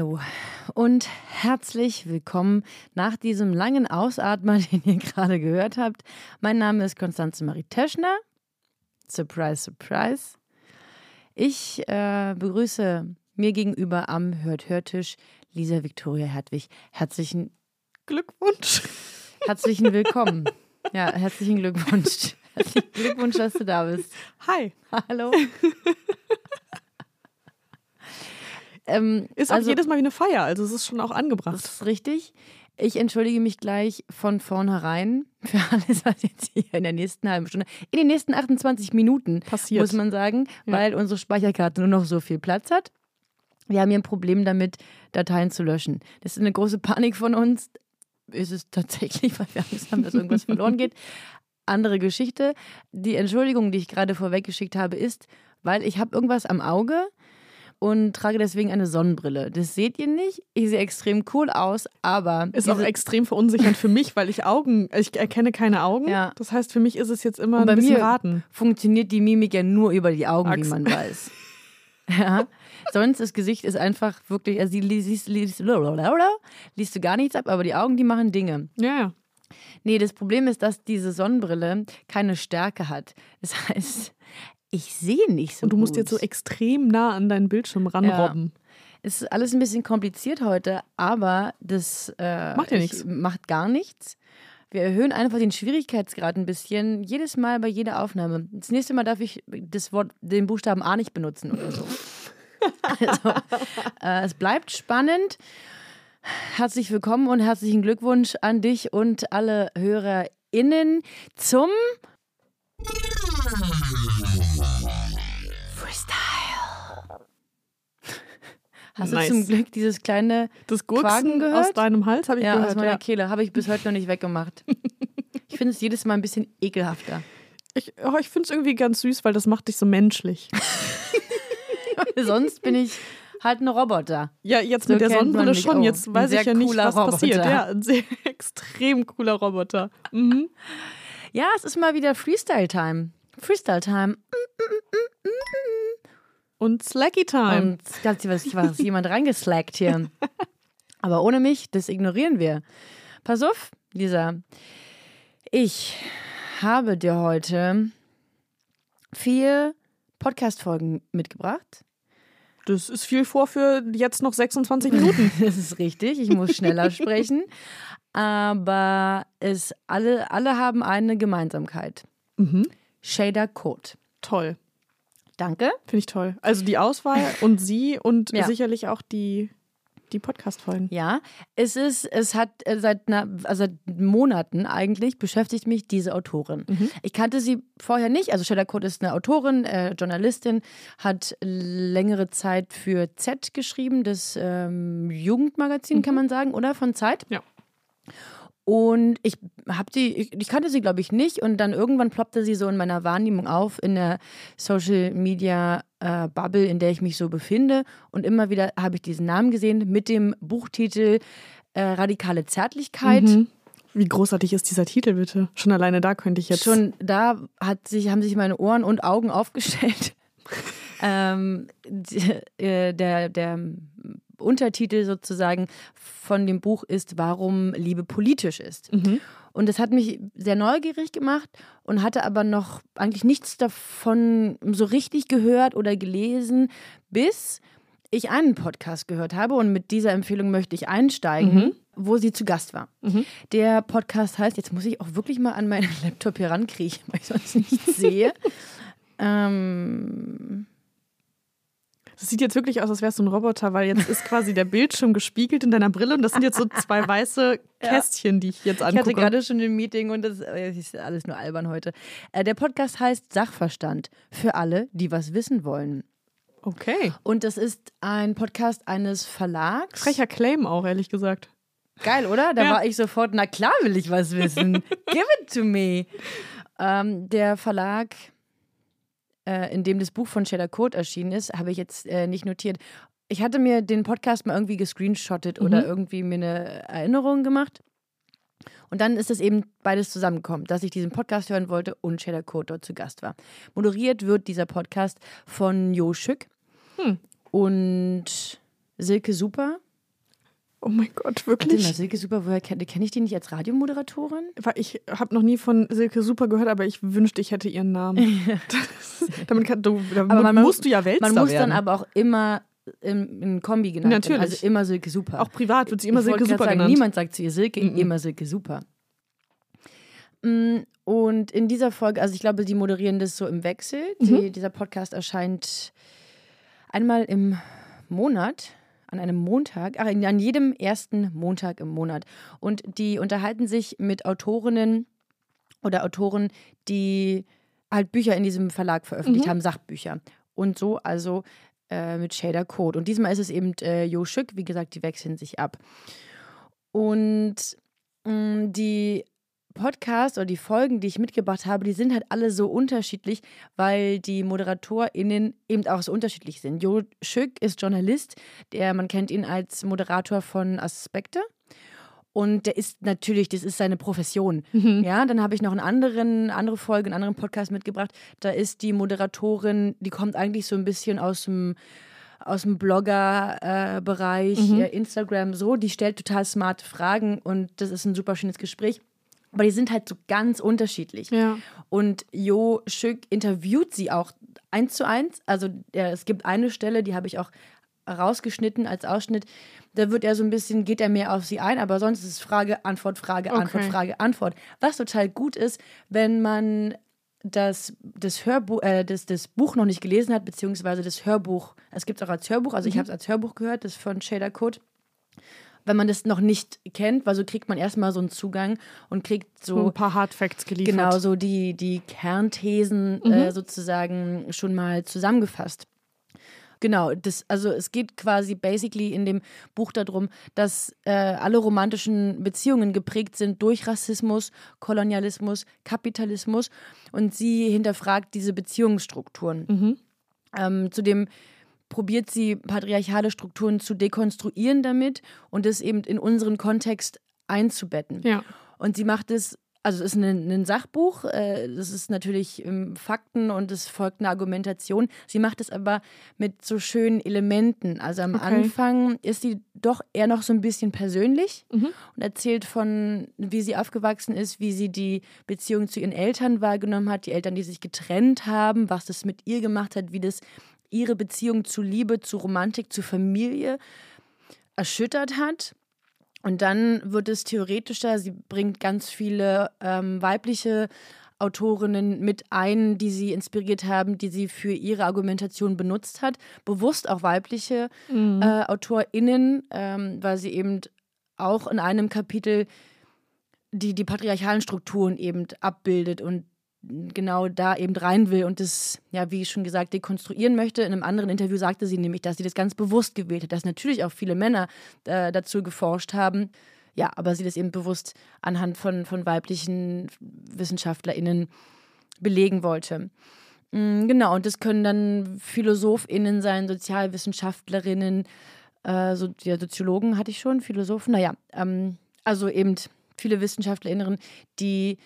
Hallo und herzlich willkommen nach diesem langen Ausatmer, den ihr gerade gehört habt. Mein Name ist Konstanze Marie Teschner. Surprise, surprise. Ich äh, begrüße mir gegenüber am Hört-Hörtisch Lisa Victoria Hertwig. Herzlichen Glückwunsch. Herzlichen Willkommen. Ja, herzlichen Glückwunsch. Herzlichen Glückwunsch, dass du da bist. Hi. Hallo. Ähm, Ist auch jedes Mal wie eine Feier, also es ist schon auch angebracht. Das ist richtig. Ich entschuldige mich gleich von vornherein für alles, was jetzt hier in der nächsten halben Stunde, in den nächsten 28 Minuten Passiert. muss man sagen, Ja. weil unsere Speicherkarte nur noch so viel Platz hat. Wir haben hier ein Problem damit, Dateien zu löschen. Das ist eine große Panik von uns. Ist es tatsächlich, weil wir Angst haben, dass irgendwas verloren geht. Andere Geschichte. Die Entschuldigung, die ich gerade vorweggeschickt habe, ist, weil ich habe irgendwas am Auge und trage deswegen eine Sonnenbrille. Das seht ihr nicht. Ich sehe extrem cool aus, aber Ist auch extrem verunsichernd für mich, weil ich Augen, ich erkenne keine Augen. Ja. Das heißt, für mich ist es jetzt immer Und bei ein bisschen mir raten. funktioniert die Mimik ja nur über die Augen, wie Achsen. man weiß. Ja. Sonst das Gesicht ist einfach wirklich, also die liest, liest, liest du gar nichts ab, aber die Augen, die machen Dinge. Ja, ja. Nee, das Problem ist, dass diese Sonnenbrille keine Stärke hat. Das heißt, ich sehe nicht so Und du musst gut. jetzt so extrem nah an deinen Bildschirm ranrobben. Es ist alles ein bisschen kompliziert heute, aber das äh, Macht ja ich- nichts. Macht gar nichts. Wir erhöhen einfach den Schwierigkeitsgrad ein bisschen, jedes Mal bei jeder Aufnahme. Das nächste Mal darf ich das Wort, den Buchstaben A nicht benutzen oder so. also, äh, es bleibt spannend. Herzlich willkommen und herzlichen Glückwunsch an dich und alle HörerInnen zum Hast Nice. du zum Glück dieses kleine Das Quaken Gurksen gehört? aus deinem Hals habe ich ja, aus gehört. meiner Ja. Kehle habe ich bis heute noch nicht weggemacht. Ich finde es jedes Mal ein bisschen ekelhafter. Ich, oh, ich finde es irgendwie ganz süß, weil das macht dich so menschlich. Sonst bin ich halt ein Roboter. Ja, jetzt So mit der Sonnenbrille schon. auch. Jetzt weiß ich ja nicht, was passiert. Roboter. Ja, ein sehr extrem cooler Roboter. Mhm. Ja, es ist mal wieder Freestyle-Time. Freestyle-Time. Und Slacky Time. Und ganz was, was jemand reingeslackt hier. Aber ohne mich, das ignorieren wir. Pass auf, Lisa. Ich habe dir heute vier Podcast-Folgen mitgebracht. Das ist viel vor für jetzt noch 26 Minuten. Das ist richtig, ich muss schneller sprechen. Aber es alle, alle haben eine Gemeinsamkeit. Mhm. Shader Code. Toll. Danke. Finde ich toll. Also die Auswahl und sie und Ja. sicherlich auch die, die Podcast-Folgen. Ja, es ist, es hat äh, seit, einer, also seit Monaten eigentlich beschäftigt mich diese Autorin. Ich kannte sie vorher nicht. Also Shader Code ist eine Autorin, äh, Journalistin, hat längere Zeit für Z geschrieben, das ähm, Jugendmagazin kann man sagen, oder von Zeit. Ja. Und ich habe sie, ich, ich kannte sie, glaube ich, nicht. Und dann irgendwann ploppte sie so in meiner Wahrnehmung auf, in der Social Media äh, Bubble, in der ich mich so befinde. Und immer wieder habe ich diesen Namen gesehen mit dem Buchtitel äh, Radikale Zärtlichkeit. Mhm. Wie großartig ist dieser Titel bitte? Schon alleine da könnte ich jetzt. Schon da hat sich, haben sich meine Ohren und Augen aufgestellt. ähm, die, äh, der, der Untertitel sozusagen von dem Buch ist, warum Liebe politisch ist. Mhm. Und das hat mich sehr neugierig gemacht und hatte aber noch eigentlich nichts davon so richtig gehört oder gelesen, bis ich einen Podcast gehört habe und mit dieser Empfehlung möchte ich einsteigen, wo sie zu Gast war. Der Podcast heißt, jetzt muss ich auch wirklich mal an meinen Laptop hier rankriechen, weil ich sonst nichts sehe. ähm, Das sieht jetzt wirklich aus, als wärst du ein Roboter, weil jetzt ist quasi der Bildschirm gespiegelt in deiner Brille und das sind jetzt so zwei weiße Kästchen, die ich jetzt Ich hatte angucke. gerade schon ein Meeting und das äh, ist alles nur albern heute. Äh, der Podcast heißt Sachverstand für alle, die was wissen wollen. Okay. Und das ist ein Podcast eines Verlags. Frecher Claim auch, ehrlich gesagt. Geil, oder? Da Ja. war ich sofort, na klar will ich was wissen. Give it to me. Ähm, der Verlag, äh, in dem das Buch von Cheddar Code erschienen ist, habe ich jetzt äh, nicht notiert. Ich hatte mir den Podcast mal irgendwie gescreenshottet oder irgendwie mir eine Erinnerung gemacht. Und dann ist es eben beides zusammengekommen, dass ich diesen Podcast hören wollte und Cheddar Code dort zu Gast war. Moderiert wird dieser Podcast von Jo Schück Hm. und Silke Super. Oh mein Gott, Warte mal, wirklich? Silke Super, woher kenne kenn ich die nicht als Radiomoderatorin? Ich habe noch nie von Silke Super gehört, aber ich wünschte, ich hätte ihren Namen. Das, damit kann, du, damit Aber man musst du ja Weltstar Man muss werden. dann aber auch immer im, in Kombi genannt werden. Natürlich. Also immer Silke Super. auch privat wird sie immer Ich Silke Super sagen, genannt. Niemand sagt zu ihr Silke, Mhm. immer Silke Super. Mm, Und in dieser Folge, also ich glaube, die moderieren das so im Wechsel. Mhm. Die, dieser Podcast erscheint einmal im Monat, an einem Montag, ach, an jedem ersten Montag im Monat. Und die unterhalten sich mit Autorinnen oder Autoren, die halt Bücher in diesem Verlag veröffentlicht Mhm. haben, Sachbücher. Und so also äh, mit Shader Code. Und diesmal ist es eben äh, Jo Schück, wie gesagt, die wechseln sich ab. Und mh, die Podcasts oder die Folgen, die ich mitgebracht habe, die sind halt alle so unterschiedlich, weil die ModeratorInnen eben auch so unterschiedlich sind. Jo Schück ist Journalist, der, man kennt ihn als Moderator von Aspekte. Und der ist natürlich, das ist seine Profession. Mhm. Ja, dann habe ich noch einen anderen, andere Folge, einen anderen Podcast mitgebracht. Da ist die Moderatorin, die kommt eigentlich so ein bisschen aus dem aus dem Blogger-Bereich, Mhm. äh, Instagram so, die stellt total smarte Fragen und das ist ein super schönes Gespräch. Aber die sind halt so ganz unterschiedlich. Ja. Und Jo Schück interviewt sie auch eins zu eins. Also äh, es gibt eine Stelle, die habe ich auch rausgeschnitten als Ausschnitt. Da wird er so ein bisschen, geht er mehr auf sie ein, aber sonst ist es Frage, Antwort, Frage, Antwort, Okay. Frage, Antwort. Was total gut ist, wenn man das, das, Hörbuch, äh, das, das Buch noch nicht gelesen hat, beziehungsweise das Hörbuch, es gibt es auch als Hörbuch, also ich habe es als Hörbuch gehört, das von Shader Code. Wenn man das noch nicht kennt, weil so kriegt man erstmal so einen Zugang und kriegt So ein paar Hardfacts geliefert. Genau, so die, die Kernthesen äh, sozusagen schon mal zusammengefasst. Genau, das, also es geht quasi basically in dem Buch darum, dass äh, alle romantischen Beziehungen geprägt sind durch Rassismus, Kolonialismus, Kapitalismus und sie hinterfragt diese Beziehungsstrukturen. Mhm. Ähm, zudem probiert sie patriarchale Strukturen zu dekonstruieren damit und das eben in unseren Kontext einzubetten. Ja. Und sie macht es, also es ist ein, ein Sachbuch, äh, das ist natürlich ähm, Fakten und es folgt eine Argumentation. Sie macht es aber mit so schönen Elementen. Also am Okay. Anfang ist sie doch eher noch so ein bisschen persönlich Mhm. und erzählt von, wie sie aufgewachsen ist, wie sie die Beziehung zu ihren Eltern wahrgenommen hat, die Eltern, die sich getrennt haben, was das mit ihr gemacht hat, wie das ihre Beziehung zu Liebe, zu Romantik, zu Familie erschüttert hat. Und dann wird es theoretischer. Sie bringt ganz viele ähm, weibliche Autorinnen mit ein, die sie inspiriert haben, die sie für ihre Argumentation benutzt hat. Bewusst auch weibliche Mhm. äh, AutorInnen, ähm, weil sie eben auch in einem Kapitel die, die patriarchalen Strukturen eben abbildet und genau da eben rein will und das, ja, wie schon gesagt, dekonstruieren möchte. In einem anderen Interview sagte sie nämlich, dass sie das ganz bewusst gewählt hat, dass natürlich auch viele Männer äh, dazu geforscht haben. Ja, aber sie das eben bewusst anhand von, von weiblichen WissenschaftlerInnen belegen wollte. Mm, Genau, und das können dann PhilosophInnen sein, Sozialwissenschaftlerinnen, äh, ja, Soziologen hatte ich schon, Philosophen, naja, ähm, also eben viele WissenschaftlerInnen, die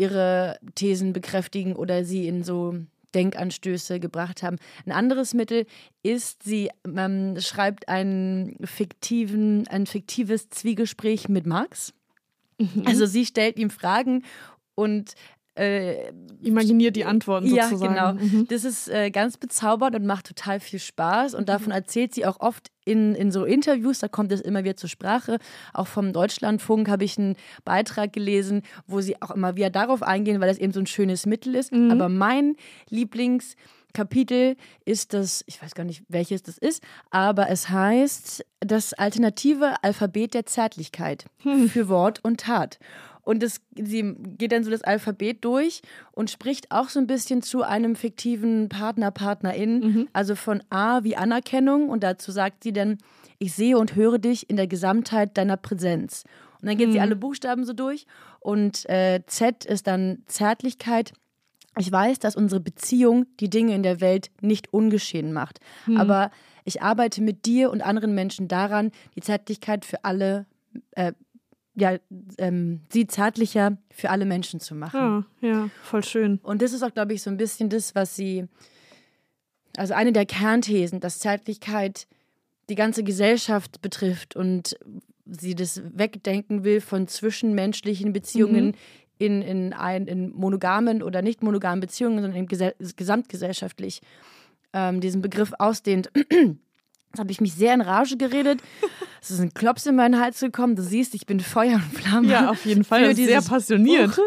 ihre Thesen bekräftigen oder sie in so Denkanstöße gebracht haben. Ein anderes Mittel ist, sie ähm, schreibt einen fiktiven, ein fiktives Zwiegespräch mit Marx. Also sie stellt ihm Fragen und äh, Imaginiert die Antworten ja, sozusagen. genau. Mhm. Das ist äh, ganz bezaubernd und macht total viel Spaß. Und davon erzählt sie auch oft in, in so Interviews, da kommt es immer wieder zur Sprache. Auch vom Deutschlandfunk habe ich einen Beitrag gelesen, wo sie auch immer wieder darauf eingehen, weil das eben so ein schönes Mittel ist. Mhm. Aber mein Lieblingskapitel ist das, ich weiß gar nicht, welches das ist, aber es heißt das alternative Alphabet der Zärtlichkeit Hm. für Wort und Tat. Und das, sie geht dann so das Alphabet durch und spricht auch so ein bisschen zu einem fiktiven Partner, Partnerin. Mhm. Also von A wie Anerkennung. Und dazu sagt sie dann, ich sehe und höre dich in der Gesamtheit deiner Präsenz. Und dann geht mhm. sie alle Buchstaben so durch. Und äh, Z ist dann Zärtlichkeit. Ich weiß, dass unsere Beziehung die Dinge in der Welt nicht ungeschehen macht. Mhm. Aber ich arbeite mit dir und anderen Menschen daran, die Zärtlichkeit für alle äh, ja, ähm, sie zärtlicher für alle Menschen zu machen. Ja, ja, voll schön. Und das ist auch, glaube ich, so ein bisschen das, was sie, also eine der Kernthesen, dass Zärtlichkeit die ganze Gesellschaft betrifft und sie das wegdenken will von zwischenmenschlichen Beziehungen mhm. in, in, ein, in monogamen oder nicht monogamen Beziehungen, sondern gesamtgesellschaftlich ähm, diesen Begriff ausdehnt. Jetzt habe ich mich sehr in Rage geredet. Es ist ein Klops in meinen Hals gekommen. Du siehst, ich bin Feuer und Flamme. Ja, auf jeden Fall. Sehr passioniert.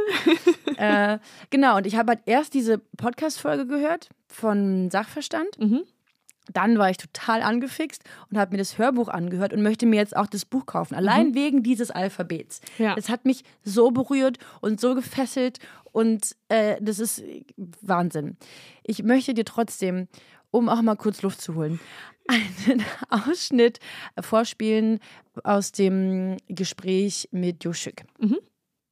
äh, genau, und ich habe halt erst diese Podcast-Folge gehört von Sachverstand. Mhm. Dann war ich total angefixt und habe mir das Hörbuch angehört und möchte mir jetzt auch das Buch kaufen. Allein mhm. wegen dieses Alphabets. Ja. Es hat mich so berührt und so gefesselt und äh, das ist Wahnsinn. Ich möchte dir trotzdem um auch mal kurz Luft zu holen, einen Ausschnitt vorspielen aus dem Gespräch mit Juschik. Mhm.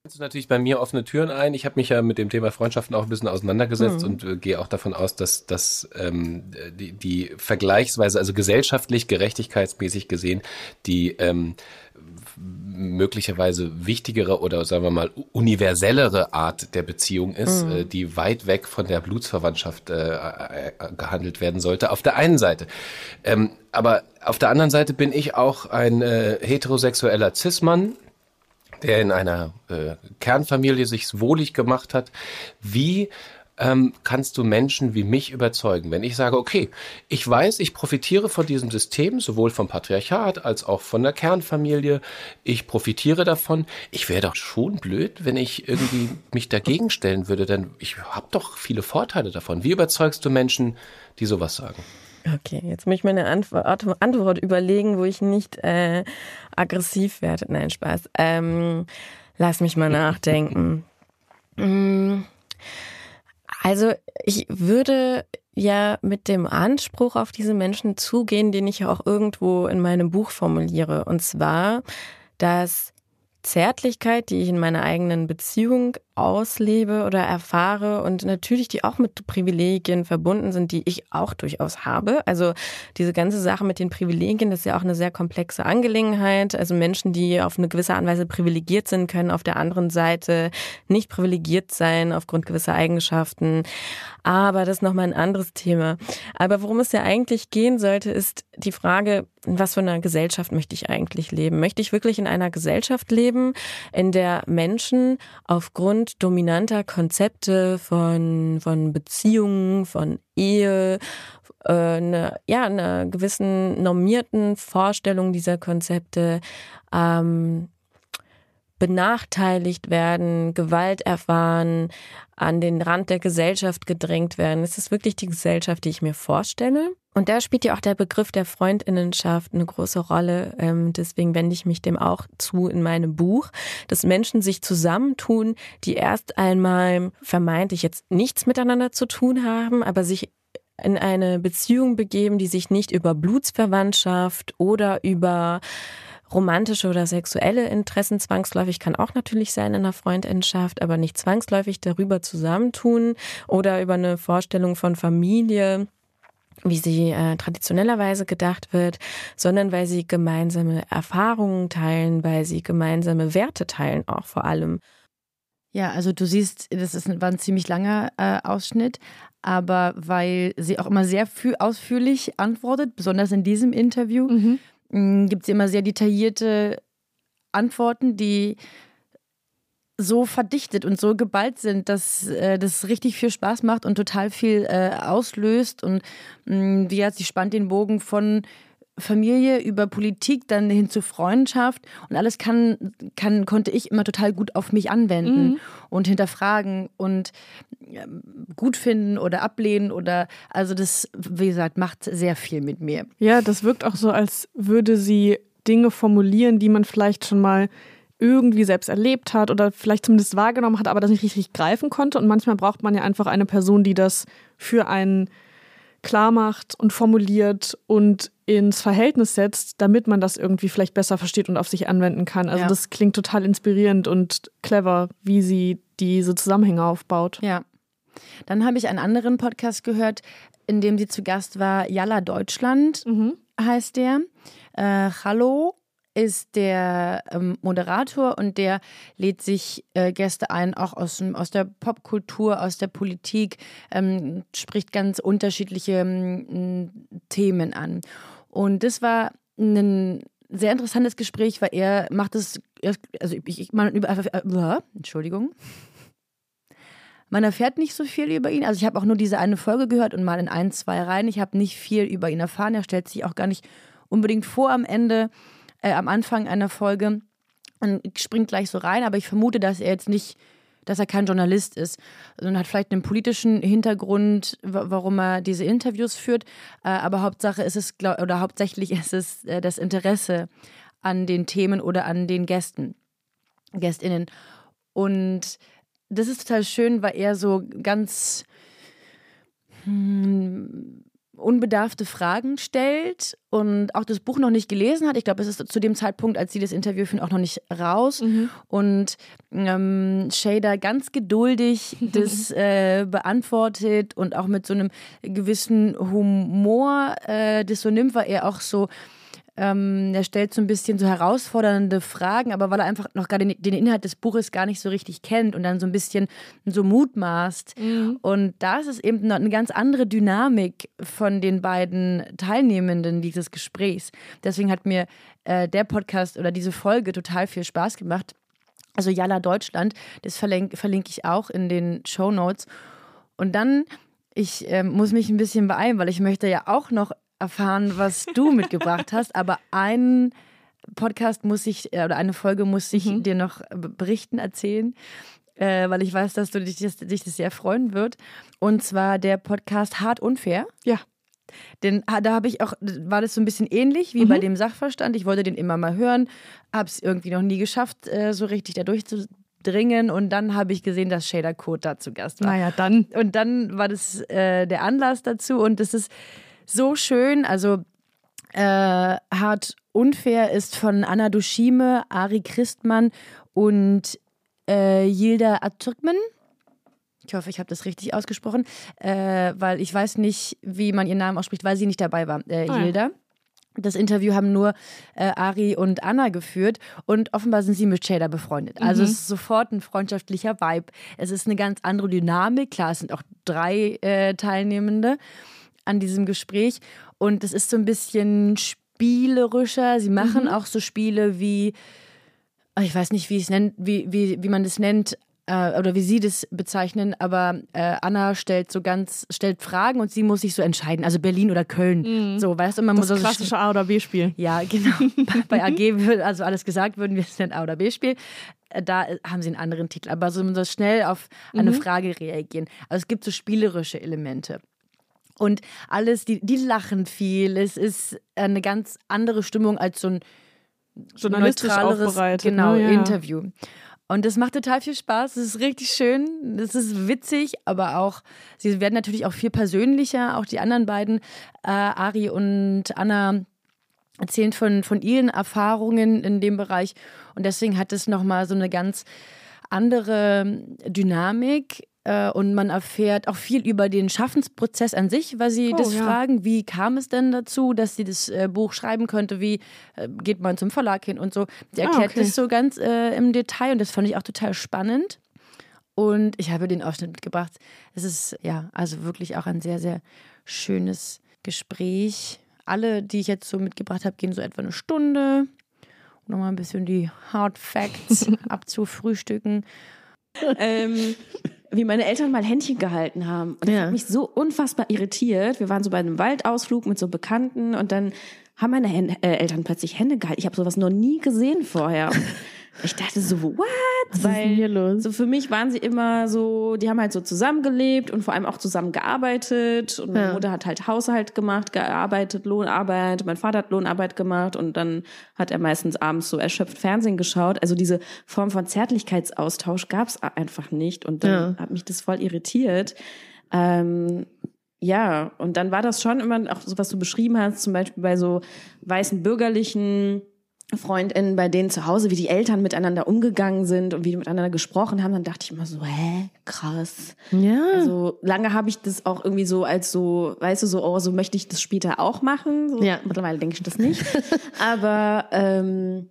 Das ist natürlich bei mir offene Türen ein. Ich habe mich ja mit dem Thema Freundschaften auch ein bisschen auseinandergesetzt mhm. und äh, gehe auch davon aus, dass, dass ähm, die, die vergleichsweise, also gesellschaftlich, gerechtigkeitsmäßig gesehen, die ähm, möglicherweise wichtigere oder sagen wir mal universellere Art der Beziehung ist, mhm. äh, die weit weg von der Blutsverwandtschaft äh, äh, gehandelt werden sollte. Auf der einen Seite. Ähm, aber auf der anderen Seite bin ich auch ein äh, heterosexueller Cis-Mann, der in einer äh, Kernfamilie sich wohlig gemacht hat. Wie ähm, kannst du Menschen wie mich überzeugen. Wenn ich sage, okay, ich weiß, ich profitiere von diesem System, sowohl vom Patriarchat als auch von der Kernfamilie, ich profitiere davon. Ich wäre doch schon blöd, wenn ich irgendwie mich dagegen stellen würde, denn ich habe doch viele Vorteile davon. Wie überzeugst du Menschen, die sowas sagen? Okay, jetzt muss ich mir eine Antwort, Antwort überlegen, wo ich nicht äh, aggressiv werde. Nein, Spaß. Ähm, lass mich mal nachdenken. Also ich würde ja mit dem Anspruch auf diese Menschen zugehen, den ich ja auch irgendwo in meinem Buch formuliere. Und zwar, dass Zärtlichkeit, die ich in meiner eigenen Beziehung auslebe oder erfahre und natürlich die auch mit Privilegien verbunden sind, die ich auch durchaus habe. Also diese ganze Sache mit den Privilegien, das ist ja auch eine sehr komplexe Angelegenheit. Also Menschen, die auf eine gewisse Art und Weise privilegiert sind, können auf der anderen Seite nicht privilegiert sein aufgrund gewisser Eigenschaften. Aber das ist nochmal ein anderes Thema. Aber worum es ja eigentlich gehen sollte, ist die Frage, in was für einer Gesellschaft möchte ich eigentlich leben? Möchte ich wirklich in einer Gesellschaft leben, in der Menschen aufgrund dominanter Konzepte von, von Beziehungen, von Ehe, äh, eine, ja, einer gewissen normierten Vorstellung dieser Konzepte ähm, benachteiligt werden, Gewalt erfahren, an den Rand der Gesellschaft gedrängt werden. Ist das wirklich die Gesellschaft, die ich mir vorstelle? Und da spielt ja auch der Begriff der Freundinnenschaft eine große Rolle. Ähm, deswegen wende ich mich dem auch zu in meinem Buch, dass Menschen sich zusammentun, die erst einmal vermeintlich jetzt nichts miteinander zu tun haben, aber sich in eine Beziehung begeben, die sich nicht über Blutsverwandtschaft oder über romantische oder sexuelle Interessen zwangsläufig kann auch natürlich sein in einer Freundinnenschaft, aber nicht zwangsläufig darüber zusammentun oder über eine Vorstellung von Familie wie sie äh, traditionellerweise gedacht wird, sondern weil sie gemeinsame Erfahrungen teilen, weil sie gemeinsame Werte teilen, auch vor allem. Ja, also du siehst, das ist, war ein ziemlich langer äh, Ausschnitt, aber weil sie auch immer sehr ausführlich antwortet, besonders in diesem Interview, mhm. Gibt es immer sehr detaillierte Antworten, die so verdichtet und so geballt sind, dass äh, das richtig viel Spaß macht und total viel äh, auslöst. Und mh, wie hat sie spannt den Bogen von Familie über Politik dann hin zu Freundschaft und alles kann, kann konnte ich immer total gut auf mich anwenden mhm. und hinterfragen und gut finden oder ablehnen oder also das wie gesagt macht sehr viel mit mir. Ja, das wirkt auch so, als würde sie Dinge formulieren, die man vielleicht schon mal irgendwie selbst erlebt hat oder vielleicht zumindest wahrgenommen hat, aber das nicht richtig greifen konnte. Und manchmal braucht man ja einfach eine Person, die das für einen klar macht und formuliert und ins Verhältnis setzt, damit man das irgendwie vielleicht besser versteht und auf sich anwenden kann. Also Ja. das klingt total inspirierend und clever, wie sie diese Zusammenhänge aufbaut. Ja. Dann habe ich einen anderen Podcast gehört, in dem sie zu Gast war. Jalla Deutschland heißt der. Äh, Hallo ist der ähm, Moderator und der lädt sich äh, Gäste ein, auch aus, aus der Popkultur, aus der Politik, ähm, spricht ganz unterschiedliche ähm, Themen an. Und das war ein sehr interessantes Gespräch, weil er macht es, also ich, ich man über, äh, Entschuldigung. Man erfährt nicht so viel über ihn. Also ich habe auch nur diese eine Folge gehört und mal in ein, zwei rein. Ich habe nicht viel über ihn erfahren. Er stellt sich auch gar nicht unbedingt vor am Ende, äh, am Anfang einer Folge und springt gleich so rein. Aber ich vermute, dass er jetzt nicht, dass er kein Journalist ist, sondern hat vielleicht einen politischen Hintergrund, wa- warum er diese Interviews führt. Äh, aber Hauptsache ist es, oder hauptsächlich ist es äh, das Interesse an den Themen oder an den Gästen, GästInnen. Und das ist total schön, weil er so ganz hm, unbedarfte Fragen stellt und auch das Buch noch nicht gelesen hat. Ich glaube, es ist zu dem Zeitpunkt, als sie das Interview führen, auch noch nicht raus. Und ähm, Shader ganz geduldig das äh, beantwortet und auch mit so einem gewissen Humor äh, das so nimmt, weil er auch so ähm, er stellt so ein bisschen so herausfordernde Fragen, aber weil er einfach noch gar den, den Inhalt des Buches gar nicht so richtig kennt und dann so ein bisschen so mutmaßt. Und da ist es eben noch eine ganz andere Dynamik von den beiden Teilnehmenden dieses Gesprächs. Deswegen hat mir äh, der Podcast oder diese Folge total viel Spaß gemacht. Also Jalla Deutschland, das verlinke, verlinke ich auch in den Show Notes. Und dann, ich ähm, muss mich ein bisschen beeilen, weil ich möchte ja auch noch erfahren, was du mitgebracht hast. Aber einen Podcast muss ich, äh, oder eine Folge muss ich dir noch berichten, erzählen, äh, weil ich weiß, dass du dich das, dich das sehr freuen wird. Und zwar der Podcast Hart Unfair. Ja. Denn ah, da habe ich auch, war das so ein bisschen ähnlich wie bei dem Sachverstand. Ich wollte den immer mal hören, habe es irgendwie noch nie geschafft, äh, so richtig da durchzudringen. Und dann habe ich gesehen, dass Shader Code da zu Gast war. Naja, dann. Und dann war das äh, der Anlass dazu. Und das ist so schön. Also äh, hart unfair ist von Anna Dushime, Ari Christmann und äh, Yilda Atürkmen. Ich hoffe, ich habe das richtig ausgesprochen, äh, weil ich weiß nicht, wie man ihren Namen ausspricht, weil sie nicht dabei war, äh, Ah ja. Yilda. Das Interview haben nur äh, Ari und Anna geführt und offenbar sind sie mit Shader befreundet. Also es ist sofort ein freundschaftlicher Vibe. Es ist eine ganz andere Dynamik. Klar, es sind auch drei äh, Teilnehmende an diesem Gespräch und es ist so ein bisschen spielerischer. Sie machen auch so Spiele wie, ah, ich weiß nicht, wie, es nennt, wie, wie, wie man das nennt, äh, oder wie sie das bezeichnen, aber äh, Anna stellt so ganz, stellt Fragen und sie muss sich so entscheiden, also Berlin oder Köln. So, weißt du, man Das muss so klassische A- oder B-Spiel. ja, genau. Bei AG wird also alles gesagt, würden wir es nennen A oder B-Spiel. Äh, Da haben sie einen anderen Titel, aber so, so schnell auf eine Frage reagieren. Also es gibt so spielerische Elemente. Und alles, die, die lachen viel. Es ist eine ganz andere Stimmung als so ein Journalistisch neutraleres genau, ne? ja. Interview. Und das macht total viel Spaß. Es ist richtig schön. Es ist witzig, aber auch, sie werden natürlich auch viel persönlicher. Auch die anderen beiden, äh, Ari und Anna, erzählen von, von ihren Erfahrungen in dem Bereich. Und deswegen hat es nochmal so eine ganz andere Dynamik. Äh, und man erfährt auch viel über den Schaffensprozess an sich, weil sie Oh, das ja. fragen, wie kam es denn dazu, dass sie das äh, Buch schreiben könnte, wie äh, geht man zum Verlag hin und so. Sie Ah, erklärt okay. das so ganz äh, im Detail und das fand ich auch total spannend. Und ich habe den Ausschnitt mitgebracht. Es ist ja, also wirklich auch ein sehr, sehr schönes Gespräch. Alle, die ich jetzt so mitgebracht habe, gehen so etwa eine Stunde. Um nochmal ein bisschen die Hard Facts abzufrühstücken. ähm, wie meine Eltern mal Händchen gehalten haben. Und das Ja. hat mich so unfassbar irritiert. Wir waren so bei einem Waldausflug mit so Bekannten und dann haben meine Hän- äh, Eltern plötzlich Hände gehalten. Ich habe sowas noch nie gesehen vorher. Ich dachte so, what? Was ist denn hier los? So für mich waren sie immer so, die haben halt so zusammengelebt und vor allem auch zusammen gearbeitet. Und meine Ja. Mutter hat halt Haushalt gemacht, gearbeitet, Lohnarbeit. Mein Vater hat Lohnarbeit gemacht und dann hat er meistens abends so erschöpft Fernsehen geschaut. Also diese Form von Zärtlichkeitsaustausch gab es einfach nicht. Und dann Ja. hat mich das voll irritiert. Ähm, ja, und dann war das schon immer auch so, was du beschrieben hast, zum Beispiel bei so weißen bürgerlichen FreundInnen, bei denen zu Hause, wie die Eltern miteinander umgegangen sind und wie die miteinander gesprochen haben, dann dachte ich immer so, hä, krass. Ja. Also lange habe ich das auch irgendwie so als so, weißt du, so, oh, so möchte ich das später auch machen. So, Ja. Mittlerweile denke ich das nicht. Aber ähm,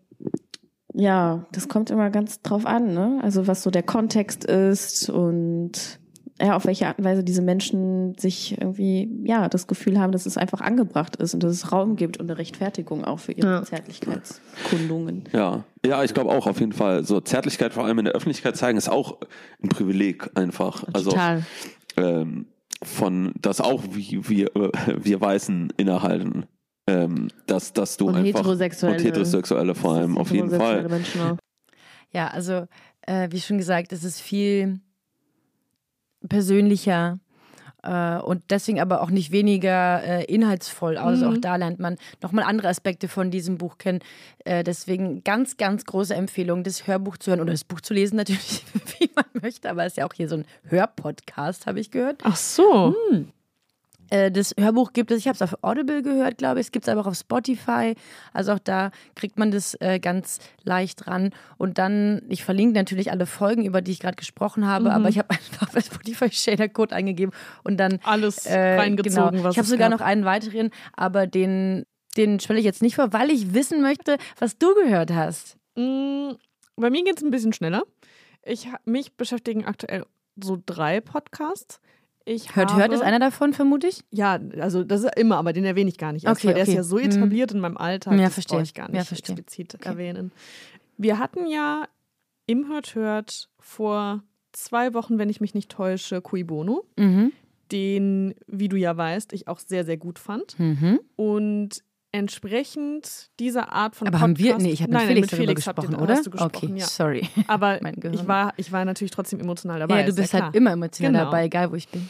ja, das kommt immer ganz drauf an, ne? Also was so der Kontext ist und ja, auf welche Art und Weise diese Menschen sich irgendwie, ja, das Gefühl haben, dass es einfach angebracht ist und dass es Raum gibt und eine Rechtfertigung auch für ihre Ja. Zärtlichkeitskundungen. Ja, ja, ich glaube auch auf jeden Fall. So Zärtlichkeit vor allem in der Öffentlichkeit zeigen ist auch ein Privileg einfach. Also Total. ähm, von das auch wie wir äh, wir Weißen innehalten, ähm, dass dass du Und einfach Heterosexuelle. und Heterosexuelle vor allem auf jeden Fall. Menschen auch. Ja, also äh, wie schon gesagt, es ist viel persönlicher äh, und deswegen aber auch nicht weniger äh, inhaltsvoll. Also auch da lernt man nochmal andere Aspekte von diesem Buch kennen. Äh, deswegen ganz, ganz große Empfehlung, das Hörbuch zu hören oder das Buch zu lesen natürlich, wie man möchte. Aber es ist ja auch hier so ein Hörpodcast, habe ich gehört. Ach so. Äh, das Hörbuch gibt es, ich habe es auf Audible gehört, glaube ich. Es gibt es aber auch auf Spotify. Also auch da kriegt man das äh, ganz leicht ran. Und dann, ich verlinke natürlich alle Folgen, über die ich gerade gesprochen habe, aber ich habe einfach bei Spotify Shader Code eingegeben und dann Alles äh, reingezogen, genau. was Ich habe sogar gab. noch einen weiteren, aber den, den stelle ich jetzt nicht vor, weil ich wissen möchte, was du gehört hast. Mm, Bei mir geht es ein bisschen schneller. Ich, mich beschäftigen aktuell so drei Podcasts. Ich Hört, habe, hört ist einer davon, vermute ich? Ja, also das ist immer, aber den erwähne ich gar nicht. Erst, Okay, weil der okay. ist ja so Mhm. etabliert in meinem Alltag, Ja, das verstehe. brauche ich gar nicht Ja, verstehe. explizit erwähnen. Wir hatten ja im Hört Hört vor zwei Wochen, wenn ich mich nicht täusche, Cui Bono, Mhm. den, wie du ja weißt, ich auch sehr, sehr gut fand. Mhm. Und entsprechend dieser Art von Aber Podcast... haben wir, nee, ich habe mit Nein, Felix nein, Felix gesprochen, oder? Gesprochen, okay, ja. sorry. Aber ich war, ich war natürlich trotzdem emotional dabei. ja, du ist bist klar. halt immer emotional Genau. dabei, egal wo ich bin.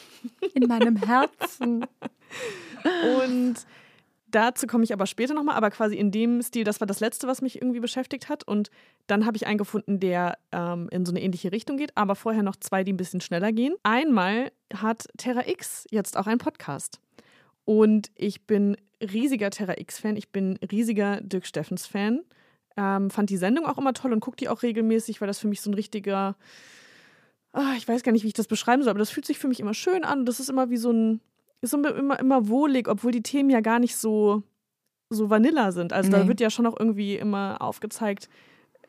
In meinem Herzen. Und dazu komme ich aber später nochmal, aber quasi in dem Stil, das war das Letzte, was mich irgendwie beschäftigt hat. Und dann habe ich einen gefunden, der ähm, in so eine ähnliche Richtung geht, aber vorher noch zwei, die ein bisschen schneller gehen. Einmal hat Terra X jetzt auch einen Podcast. Und ich bin riesiger Terra X-Fan, ich bin riesiger Dirk Steffens-Fan. Ähm, fand die Sendung auch immer toll und gucke die auch regelmäßig, weil das für mich so ein richtiger, ah, ich weiß gar nicht, wie ich das beschreiben soll, aber das fühlt sich für mich immer schön an. Das ist immer wie so ein, ist so immer, immer wohlig, obwohl die Themen ja gar nicht so, so vanilla sind. Also da Nee. wird ja schon auch irgendwie immer aufgezeigt,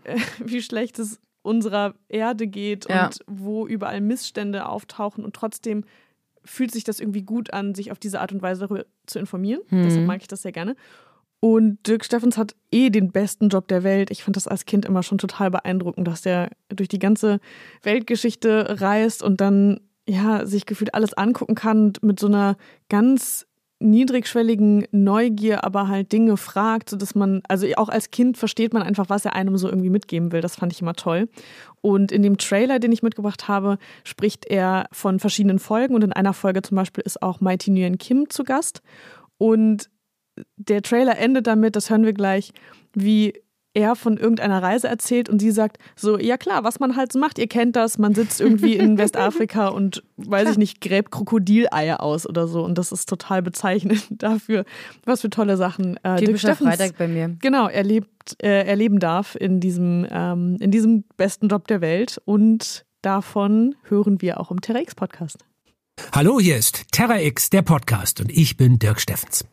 äh, wie schlecht es unserer Erde geht Ja. und wo überall Missstände auftauchen und trotzdem fühlt sich das irgendwie gut an, sich auf diese Art und Weise darüber zu informieren. Mhm. Deshalb mag ich das sehr gerne. Und Dirk Steffens hat eh den besten Job der Welt. Ich fand das als Kind immer schon total beeindruckend, dass der durch die ganze Weltgeschichte reist und dann ja sich gefühlt alles angucken kann und mit so einer ganz niedrigschwelligen Neugier, aber halt Dinge fragt, sodass man, also auch als Kind versteht man einfach, was er einem so irgendwie mitgeben will. Das fand ich immer toll. Und in dem Trailer, den ich mitgebracht habe, spricht er von verschiedenen Folgen und in einer Folge zum Beispiel ist auch Mighty Nguyen Kim zu Gast. Und der Trailer endet damit, das hören wir gleich, wie er von irgendeiner Reise erzählt und sie sagt so, ja klar, was man halt so macht, ihr kennt das, man sitzt irgendwie in Westafrika und, weiß ich nicht, gräbt Krokodileier aus oder so und das ist total bezeichnend dafür, was für tolle Sachen äh, Dirk Steffens Freitag bei mir. genau erlebt, äh, erleben darf in diesem, ähm, in diesem besten Job der Welt und davon hören wir auch im Terra X Podcast. Hallo, hier ist Terra X, der Podcast und ich bin Dirk Steffens.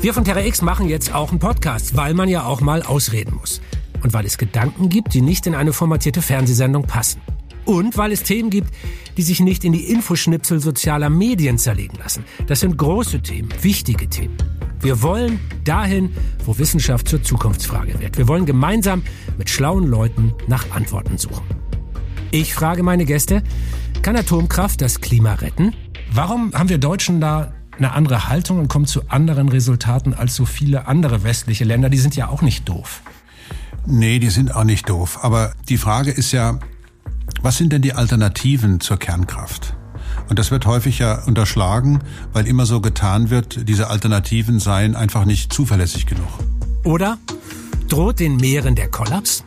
Wir von Terra X machen jetzt auch einen Podcast, weil man ja auch mal ausreden muss. Und weil es Gedanken gibt, die nicht in eine formatierte Fernsehsendung passen. Und weil es Themen gibt, die sich nicht in die Infoschnipsel sozialer Medien zerlegen lassen. Das sind große Themen, wichtige Themen. Wir wollen dahin, wo Wissenschaft zur Zukunftsfrage wird. Wir wollen gemeinsam mit schlauen Leuten nach Antworten suchen. Ich frage meine Gäste, kann Atomkraft das Klima retten? Warum haben wir Deutschen da eine andere Haltung und kommen zu anderen Resultaten als so viele andere westliche Länder? Die sind ja auch nicht doof. Nee, die sind auch nicht doof. Aber die Frage ist ja, was sind denn die Alternativen zur Kernkraft? Und das wird häufig ja unterschlagen, weil immer so getan wird, diese Alternativen seien einfach nicht zuverlässig genug. Oder droht den Meeren der Kollaps?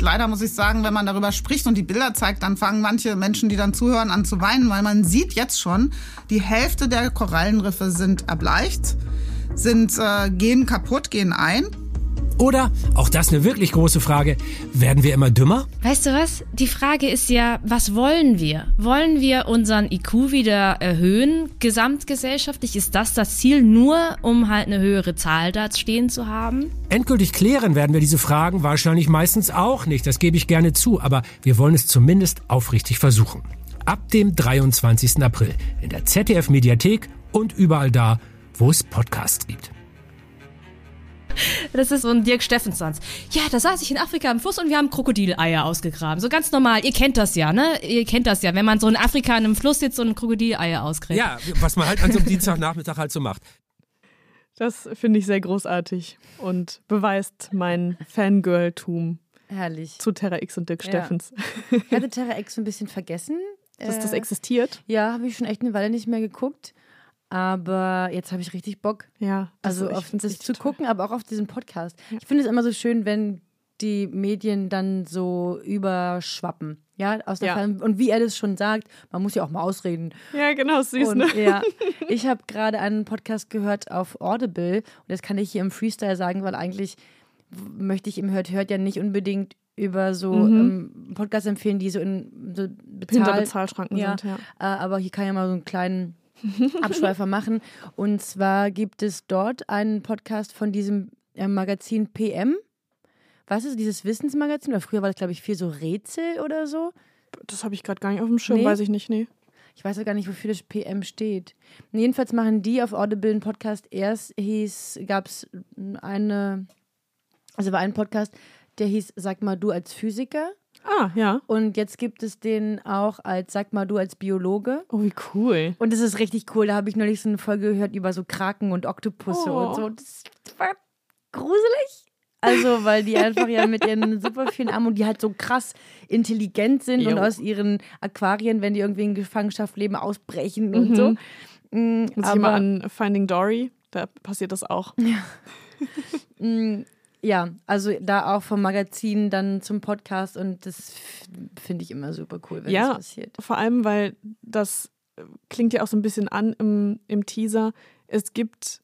Leider muss ich sagen, wenn man darüber spricht und die Bilder zeigt, dann fangen manche Menschen, die dann zuhören, an zu weinen, weil man sieht jetzt schon, die Hälfte der Korallenriffe sind erbleicht, sind äh, gehen kaputt, gehen ein. Oder, auch das eine wirklich große Frage, werden wir immer dümmer? Weißt du was? Die Frage ist ja, was wollen wir? Wollen wir unseren IQ wieder erhöhen, gesamtgesellschaftlich? Ist das das Ziel, nur um halt eine höhere Zahl da stehen zu haben? Endgültig klären werden wir diese Fragen wahrscheinlich meistens auch nicht, das gebe ich gerne zu, aber wir wollen es zumindest aufrichtig versuchen. Ab dem 23. April in der ZDF Mediathek und überall da, wo es Podcasts gibt. Das ist so ein Dirk Steffensons. Ja, da saß ich in Afrika im Fluss und wir haben Krokodileier ausgegraben. So ganz normal. Ihr kennt das ja, ne? Ihr kennt das ja, wenn man so in Afrika in einem Fluss sitzt und Krokodileier ausgräbt. Ja, was man halt an so einem Dienstagnachmittag halt so macht. Das finde ich sehr großartig und beweist mein Fangirl-Tum Herrlich. zu Terra X und Dirk Ja. Steffens. Ich hatte Terra X so ein bisschen vergessen. Dass das Äh, existiert. Ja, habe ich schon echt eine Weile nicht mehr geguckt. Aber jetzt habe ich richtig Bock. Ja, Also auf das zu toll. gucken, aber auch auf diesen Podcast. Ich finde es immer so schön, wenn die Medien dann so überschwappen. Ja, aus der Ja. Und wie er das schon sagt, man muss ja auch mal ausreden. Ja, genau, süß, und, ne? Ja, ich habe gerade einen Podcast gehört auf Audible und das kann ich hier im Freestyle sagen, weil eigentlich möchte ich im Hört Hört ja nicht unbedingt über so ähm, Podcasts empfehlen, die so in so Bezahl Hinter Bezahlschranken ja, sind, ja. Äh, aber hier kann ja mal so einen kleinen Abschweifer machen. Und zwar gibt es dort einen Podcast von diesem Magazin PM. Was ist dieses Wissensmagazin? Oder früher war das, glaube ich, viel so Rätsel oder so. Das habe ich gerade gar nicht auf dem Schirm, Nee? weiß ich nicht, nee. Ich weiß auch gar nicht, wofür das PM steht. Jedenfalls machen die auf Audible einen Podcast. Erst hieß, gab es eine, also war ein Podcast, der hieß Sag mal du als Physiker. Ah, ja. Und jetzt gibt es den auch als Sag mal du als Biologe. Oh, wie cool. Und das ist richtig cool. Da habe ich neulich so eine Folge gehört über so Kraken und Oktopusse Oh. und so. Das war gruselig. Also, weil die einfach ja mit ihren super vielen Armen und die halt so krass intelligent sind und Jo. aus ihren Aquarien, wenn die irgendwie in Gefangenschaft leben, ausbrechen und so. Mm, Muss ich aber, immer an Finding Dory, da passiert das auch. mm, ja, also da auch vom Magazin dann zum Podcast und das finde ich immer super cool, wenn Ja. das passiert. Vor allem, weil das äh, klingt ja auch so ein bisschen an im, im Teaser. Es gibt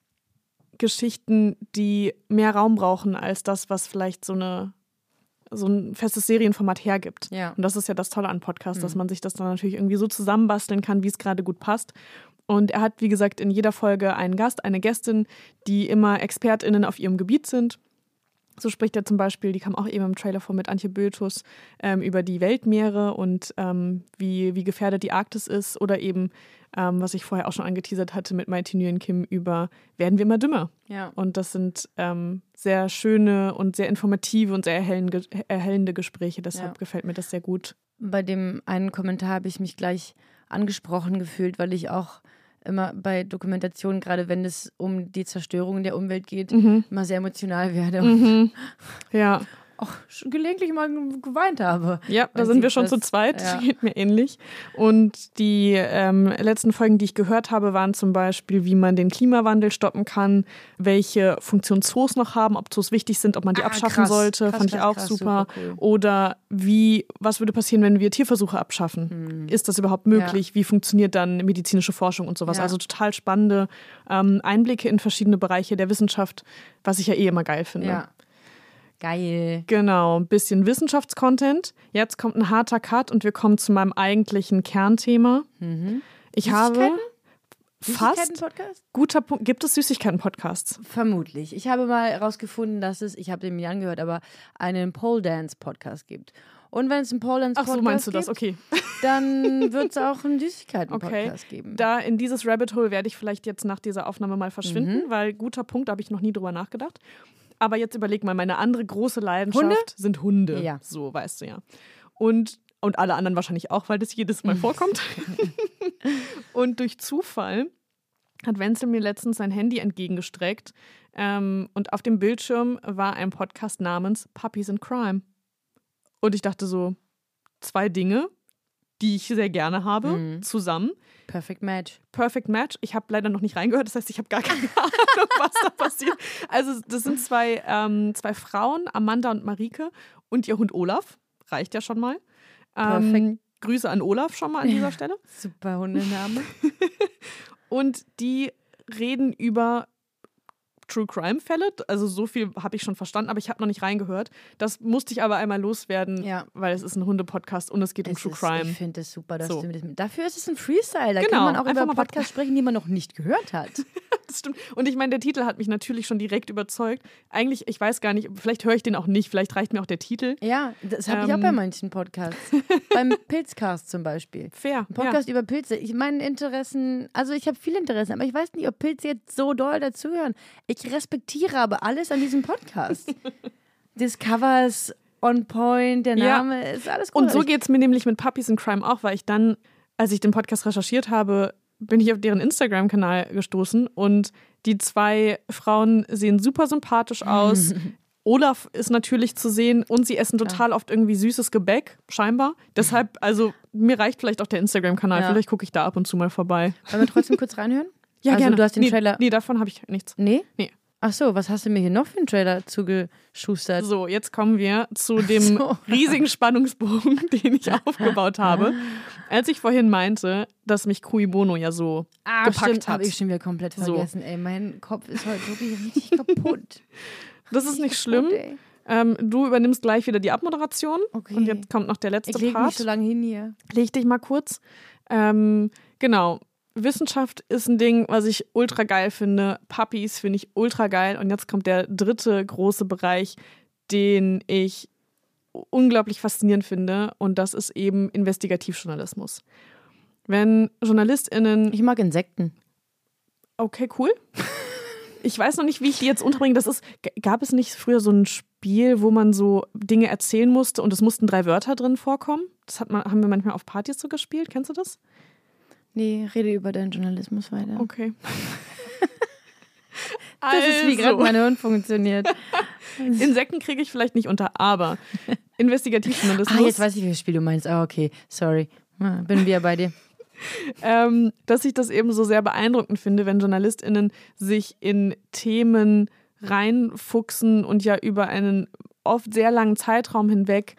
Geschichten, die mehr Raum brauchen als das, was vielleicht so eine so ein festes Serienformat hergibt. Ja. Und das ist ja das Tolle an Podcasts, dass Mhm. man sich das dann natürlich irgendwie so zusammenbasteln kann, wie es gerade gut passt. Und er hat, wie gesagt, in jeder Folge einen Gast, eine Gästin, die immer ExpertInnen auf ihrem Gebiet sind. So spricht er zum Beispiel, die kam auch eben im Trailer vor mit Antje Bötus, ähm, über die Weltmeere und ähm, wie, wie gefährdet die Arktis ist. Oder eben, ähm, was ich vorher auch schon angeteasert hatte mit Mighty Nguyen Kim über Werden wir immer dümmer? Ja. Und das sind ähm, sehr schöne und sehr informative und sehr erhellende, erhellende Gespräche. Deshalb Ja. gefällt mir das sehr gut. Bei dem einen Kommentar habe ich mich gleich angesprochen gefühlt, weil ich auch immer bei Dokumentationen, gerade wenn es um die Zerstörung der Umwelt geht, Mhm. immer sehr emotional werde Mhm. Ja. auch gelegentlich mal geweint habe. Ja, da sind wir schon das, zu zweit. ja. Geht mir ähnlich. Und die ähm, letzten Folgen, die ich gehört habe, waren zum Beispiel, wie man den Klimawandel stoppen kann, welche Funktion Zoos noch haben, ob Zoos wichtig sind, ob man die Ah, abschaffen krass, sollte, krass, fand ich krass, auch super. super cool. Oder wie, was würde passieren, wenn wir Tierversuche abschaffen? Ist das überhaupt möglich? Wie funktioniert dann medizinische Forschung und sowas? Ja. Also total spannende ähm, Einblicke in verschiedene Bereiche der Wissenschaft, was ich ja eh immer geil finde. Ja. Geil. Genau, ein bisschen Wissenschaftscontent. Jetzt kommt ein harter Cut und wir kommen zu meinem eigentlichen Kernthema. Ich habe fast guter Punkt. Gibt es Süßigkeiten-Podcasts? Vermutlich. Ich habe mal herausgefunden, dass es, ich habe den mir angehört, aber einen Pole Dance Podcast gibt. Und wenn es einen Pole Dance Ach Podcast so, meinst du gibt, das? Okay. dann wird es auch einen Süßigkeiten Okay. Podcast geben. Da in dieses Rabbit Hole werde ich vielleicht jetzt nach dieser Aufnahme mal verschwinden, Mhm. weil guter Punkt, da habe ich noch nie drüber nachgedacht. Aber jetzt überleg mal, meine andere große Leidenschaft Hunde? sind Hunde. Ja. So, weißt du ja. Und, und alle anderen wahrscheinlich auch, weil das jedes Mal vorkommt. und durch Zufall hat Wenzel mir letztens sein Handy entgegengestreckt, Ähm, und auf dem Bildschirm war ein Podcast namens Puppies in Crime. Und ich dachte so, zwei Dinge, die ich sehr gerne habe, Mhm. zusammen. Perfect Match. Perfect Match. Ich habe leider noch nicht reingehört, das heißt, ich habe gar keine Ahnung, was da passiert. Also, das sind zwei, ähm, zwei Frauen, Amanda und Marike, und ihr Hund Olaf. Reicht ja schon mal. Ähm. Grüße an Olaf schon mal an dieser Stelle. Super Hundename. Und die reden über True Crime Fälle. Also so viel habe ich schon verstanden, aber ich habe noch nicht reingehört. Das musste ich aber einmal loswerden, Ja. weil es ist ein Hunde-Podcast und es geht um Es True ist, Crime. Ich finde es super, dass So. du das. Dafür ist es ein Freestyle. Da Genau, kann man auch über Podcasts sprechen, die man noch nicht gehört hat. Das stimmt. Und ich meine, der Titel hat mich natürlich schon direkt überzeugt. Eigentlich, ich weiß gar nicht, vielleicht höre ich den auch nicht, vielleicht reicht mir auch der Titel. Ja, das habe ich auch Ähm. bei manchen Podcasts. Beim Pilzcast zum Beispiel. Fair. Ein Podcast über Pilze. Ich meine Interessen, also ich habe viele Interessen, aber ich weiß nicht, ob Pilze jetzt so doll dazugehören. Ich respektiere aber alles an diesem Podcast. Discovers on point, der Ja. Name ist alles gut. Und so geht es mir nämlich mit Puppies in Crime auch, weil ich dann, als ich den Podcast recherchiert habe, bin ich auf deren Instagram-Kanal gestoßen und die zwei Frauen sehen super sympathisch aus. Olaf ist natürlich zu sehen und sie essen total oft irgendwie süßes Gebäck, scheinbar. Deshalb, also mir reicht vielleicht auch der Instagram-Kanal. Ja. Vielleicht gucke ich da ab und zu mal vorbei. Wollen wir trotzdem kurz reinhören? Ja, also gerne. du hast den nee, Trailer. Nee, davon habe ich nichts. Nee? Nee. Ach so, was hast du mir hier noch für einen Trailer zugeschustert? So, jetzt kommen wir zu dem So. riesigen Spannungsbogen, den ich aufgebaut habe. Als ich vorhin meinte, dass mich Cui Bono ja so Ah, gepackt stimmt, hat. habe ich schon wieder komplett So. vergessen. Ey, mein Kopf ist heute wirklich richtig kaputt. Das ist nicht schlimm. Kaputt. Ähm, du übernimmst gleich wieder die Abmoderation. Okay. Und jetzt kommt noch der letzte Ich lege Part. mich so lange hin hier. Leg dich mal kurz. Ähm, genau. Wissenschaft ist ein Ding, was ich ultra geil finde. Puppies finde ich ultra geil. Und jetzt kommt der dritte große Bereich, den ich unglaublich faszinierend finde. Und das ist eben Investigativjournalismus. Wenn JournalistInnen. Ich mag Insekten. Okay, cool. Ich weiß noch nicht, wie ich die jetzt unterbringe. Das ist, gab es nicht früher so ein Spiel, wo man so Dinge erzählen musste und es mussten drei Wörter drin vorkommen? Das hat man, haben wir manchmal auf Partys so gespielt. Kennst du das? Nee, rede über deinen Journalismus weiter. Okay. Das ist, wie gerade mein Hirn funktioniert. Insekten kriege ich vielleicht nicht unter, aber Investigativjournalismus. Ah, jetzt weiß ich, welches Spiel du meinst. Ah, okay. Sorry. Ah, Bin wieder bei dir. ähm, dass ich das eben so sehr beeindruckend finde, wenn JournalistInnen sich in Themen reinfuchsen und ja über einen oft sehr langen Zeitraum hinweg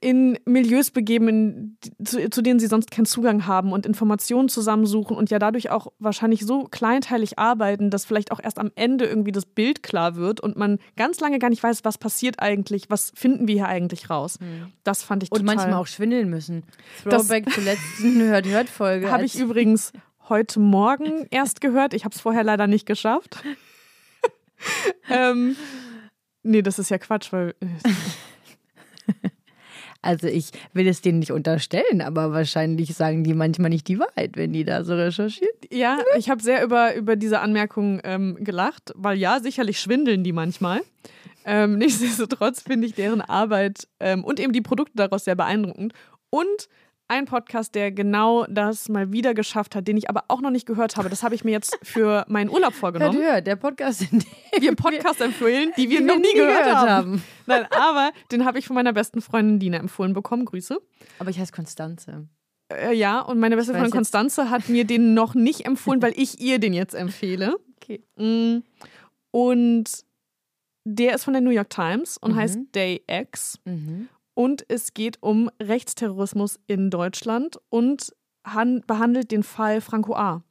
in Milieus begeben, in, zu, zu denen sie sonst keinen Zugang haben und Informationen zusammensuchen und ja dadurch auch wahrscheinlich so kleinteilig arbeiten, dass vielleicht auch erst am Ende irgendwie das Bild klar wird und man ganz lange gar nicht weiß, was passiert eigentlich, was finden wir hier eigentlich raus. Das fand ich Und total. manchmal auch schwindeln müssen. Das- Throwback zur letzten Hört-Hört-Folge. Habe ich übrigens heute Morgen erst gehört. Ich habe es vorher leider nicht geschafft. ähm, nee, das ist ja Quatsch, weil. Also ich will es denen nicht unterstellen, aber wahrscheinlich sagen die manchmal nicht die Wahrheit, wenn die da so recherchieren. Ja, ich habe sehr über, über diese Anmerkung ähm, gelacht, weil ja, sicherlich schwindeln die manchmal. Ähm, nichtsdestotrotz finde ich deren Arbeit ähm, und eben die Produkte daraus sehr beeindruckend. Und ein Podcast, der genau das mal wieder geschafft hat, den ich aber auch noch nicht gehört habe. Das habe ich mir jetzt für meinen Urlaub Hört, vorgenommen. hört, der Podcast, in dem wir Podcast empfehlen, die wir die noch wir nie nie gehört, gehört haben. Nein, aber den habe ich von meiner besten Freundin Dina empfohlen bekommen. Grüße. Aber ich heiße Konstanze. Äh, ja, und meine beste Freundin Konstanze hat mir den noch nicht empfohlen, weil ich ihr den jetzt empfehle. Okay. Mm. Und der ist von der New York Times und Mhm. heißt Day X. Mhm. Und es geht um Rechtsterrorismus in Deutschland und han- behandelt den Fall Franco A.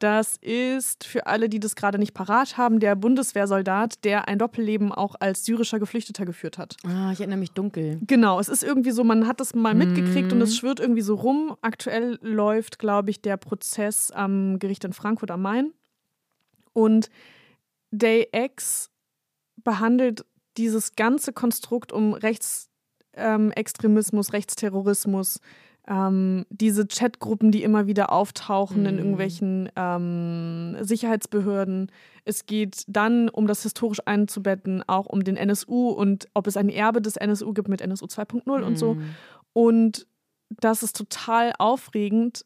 Das ist für alle, die das gerade nicht parat haben, der Bundeswehrsoldat, der ein Doppelleben auch als syrischer Geflüchteter geführt hat. Ah, ich erinnere mich dunkel. Genau, es ist irgendwie so, man hat das mal mitgekriegt und Mhm. es schwirrt irgendwie so rum. Aktuell läuft, glaube ich, der Prozess am Gericht in Frankfurt am Main. Und Day X behandelt dieses ganze Konstrukt um Rechtsextremismus, Rechtsterrorismus, ähm, diese Chatgruppen, die immer wieder auftauchen in Mhm. irgendwelchen ähm, Sicherheitsbehörden. Es geht dann, um das historisch einzubetten, auch um den NSU und ob es ein Erbe des NSU gibt mit NSU 2.0 und so. Mhm. Und das ist total aufregend,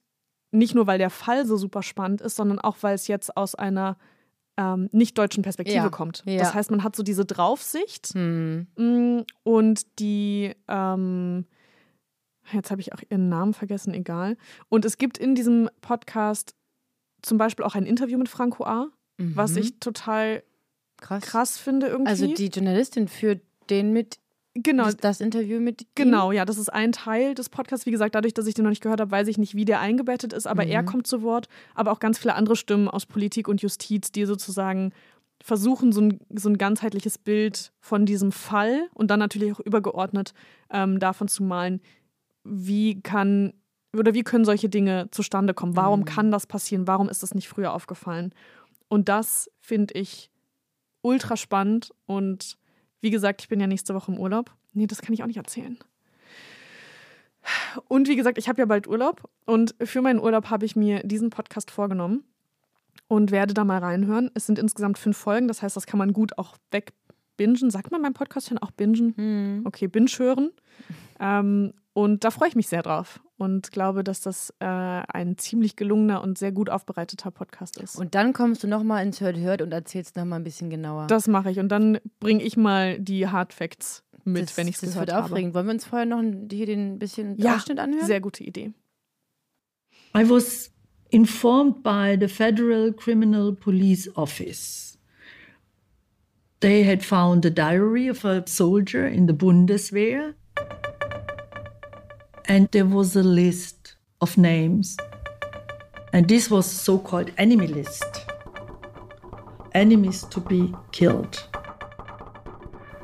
nicht nur weil der Fall so super spannend ist, sondern auch weil es jetzt aus einer ähm, nicht-deutschen Perspektive Ja, kommt. ja. Das heißt, man hat so diese Draufsicht Hm. Mm, Und die, ähm, jetzt habe ich auch ihren Namen vergessen, egal. Und es gibt in diesem Podcast zum Beispiel auch ein Interview mit Franco A., was Mhm. ich total krass. krass finde irgendwie. Also die Journalistin führt den mit, genau, das, das Interview mit ihm? Genau, ja, das ist ein Teil des Podcasts. Wie gesagt, dadurch, dass ich den noch nicht gehört habe, weiß ich nicht, wie der eingebettet ist, aber er Mhm. kommt zu Wort, aber auch ganz viele andere Stimmen aus Politik und Justiz, die sozusagen versuchen, so ein, so ein ganzheitliches Bild von diesem Fall und dann natürlich auch übergeordnet ähm, davon zu malen, wie kann oder wie können solche Dinge zustande kommen? Warum Mhm. kann das passieren? Warum ist das nicht früher aufgefallen? Und das finde ich ultra spannend und wie gesagt, ich bin ja nächste Woche im Urlaub. Nee, das kann ich auch nicht erzählen. Und wie gesagt, ich habe ja bald Urlaub und für meinen Urlaub habe ich mir diesen Podcast vorgenommen und werde da mal reinhören. Es sind insgesamt fünf Folgen, das heißt, das kann man gut auch wegbingen. Sagt man beim Podcast hören auch bingen? Hm. Okay, binge hören. Ähm, und da freue ich mich sehr drauf und glaube, dass das äh, ein ziemlich gelungener und sehr gut aufbereiteter Podcast ist. Und dann kommst du nochmal ins Hört Hört und erzählst nochmal ein bisschen genauer. das mache ich und dann bringe ich mal die Hard Facts mit, das, wenn ich es Das gehört wird habe. aufregend. Wollen wir uns vorher noch ein- hier den bisschen Ja, Ausschnitt anhören? sehr gute Idee. I was informed by the Federal Criminal Police Office. They had found a diary of a soldier in the Bundeswehr, and there was a list of names. And this was so called enemy list enemies to be killed.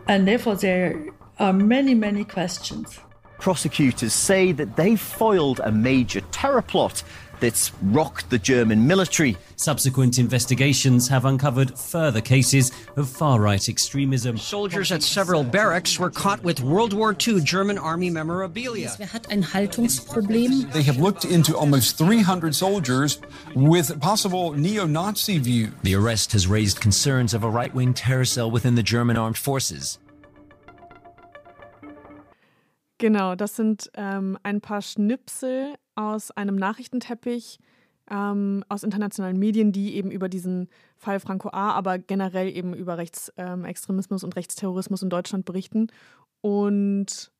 And therefore, there are many, many questions. Prosecutors say that they foiled a major terror plot that's rocked the German military. Subsequent investigations have uncovered further cases of far right extremism. Soldiers at several barracks were caught with World War II German Army memorabilia. Wer hat ein Haltungsproblem? They have looked into almost 300 soldiers with possible neo Nazi views. The arrest has raised concerns of a right wing terror cell within the German armed forces. Genau, das sind ähm, ein paar Schnipsel aus einem Nachrichtenteppich ähm, aus internationalen Medien, die eben über diesen Fall Franco A., aber generell eben über Rechtsextremismus und Rechtsterrorismus in Deutschland berichten. Und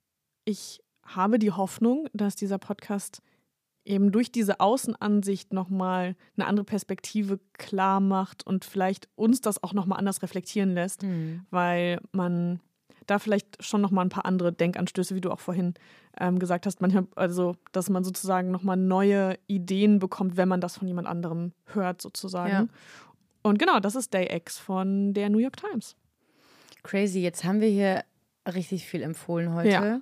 ich habe die Hoffnung, dass dieser Podcast eben durch diese Außenansicht nochmal eine andere Perspektive klar macht und vielleicht uns das auch nochmal anders reflektieren lässt, Mhm. weil man da vielleicht schon nochmal ein paar andere Denkanstöße, wie du auch vorhin ähm, gesagt hast, manchmal, also dass man sozusagen nochmal neue Ideen bekommt, wenn man das von jemand anderem hört, sozusagen. Ja. Und genau, das ist Day X von der New York Times. Crazy, jetzt haben wir hier richtig viel empfohlen heute. Ja.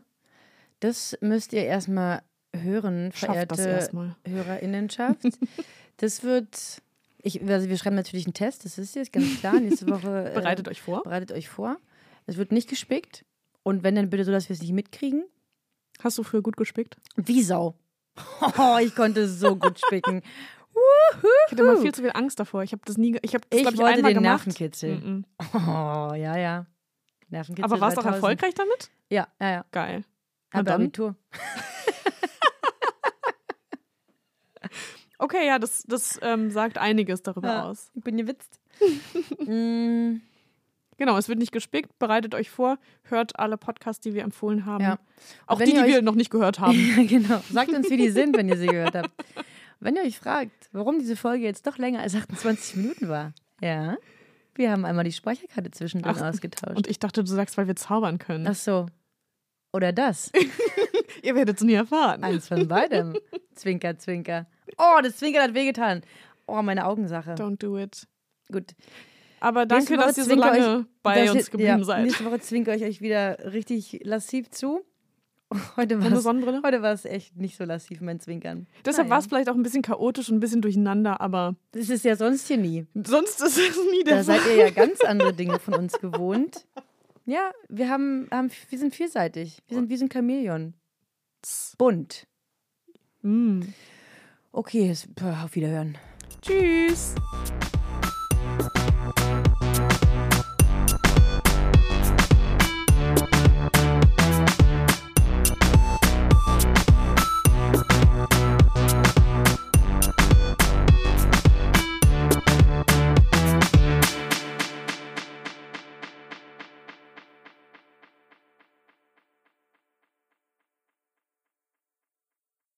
Das müsst ihr erstmal hören, verehrte erstmal. Hörerinnenschaft. das wird, ich, also wir schreiben natürlich einen Test, das ist jetzt ganz klar. Nächste Woche. äh, Bereitet euch vor. Bereitet euch vor. Es wird nicht gespickt. Und wenn, dann bitte so, dass wir es nicht mitkriegen. Hast du früher gut gespickt? Wie Sau. Oh, ich konnte so gut spicken. Ich hatte immer viel zu viel Angst davor. Ich habe das nie, ich habe Ich glaub ich, wollte einmal den gemacht. Nervenkitzel. Mhm. Oh, ja, ja. Nervenkitzel Aber warst du auch 3000. erfolgreich damit? Ja, ja, ja. Geil. Habe. Abitur. Okay, ja, das, das ähm, sagt einiges darüber Ja, aus. Ich bin gewitzt. Mm, Genau, es wird nicht gespickt. Bereitet euch vor, hört alle Podcasts, die wir empfohlen haben. Ja. Auch die, die ihr wir euch- noch nicht gehört haben. Ja, genau. Sagt uns, wie die sind, wenn ihr sie gehört habt. Wenn ihr euch fragt, warum diese Folge jetzt doch länger als 28 Minuten war, ja, wir haben einmal die Speicherkarte zwischendrin Ach, ausgetauscht. Und ich dachte, du sagst, weil wir zaubern können. Ach so. Oder das. Ihr werdet es nie erfahren. Eins von beidem. Zwinker, zwinker. Oh, das Zwinkern hat wehgetan. Oh, meine Augensache. Don't do it. Gut. Aber danke, dass ihr so zwinker lange euch, bei uns geblieben ja, seid. Nächste Woche zwinkere ich euch wieder richtig lassiv zu. Heute war Ohne es Sonnenbrille? heute war es echt nicht so lassiv, mein Zwinkern. Deshalb Naja. war es vielleicht auch ein bisschen chaotisch und ein bisschen durcheinander, aber Das ist ja sonst hier nie. sonst ist es nie der Da seid Fall. ihr ja ganz andere Dinge von uns gewohnt. Ja, wir haben, haben wir sind vielseitig. Wir sind wie so ein Chamäleon. Bunt. Mm. Okay, auf Wiederhören. Tschüss.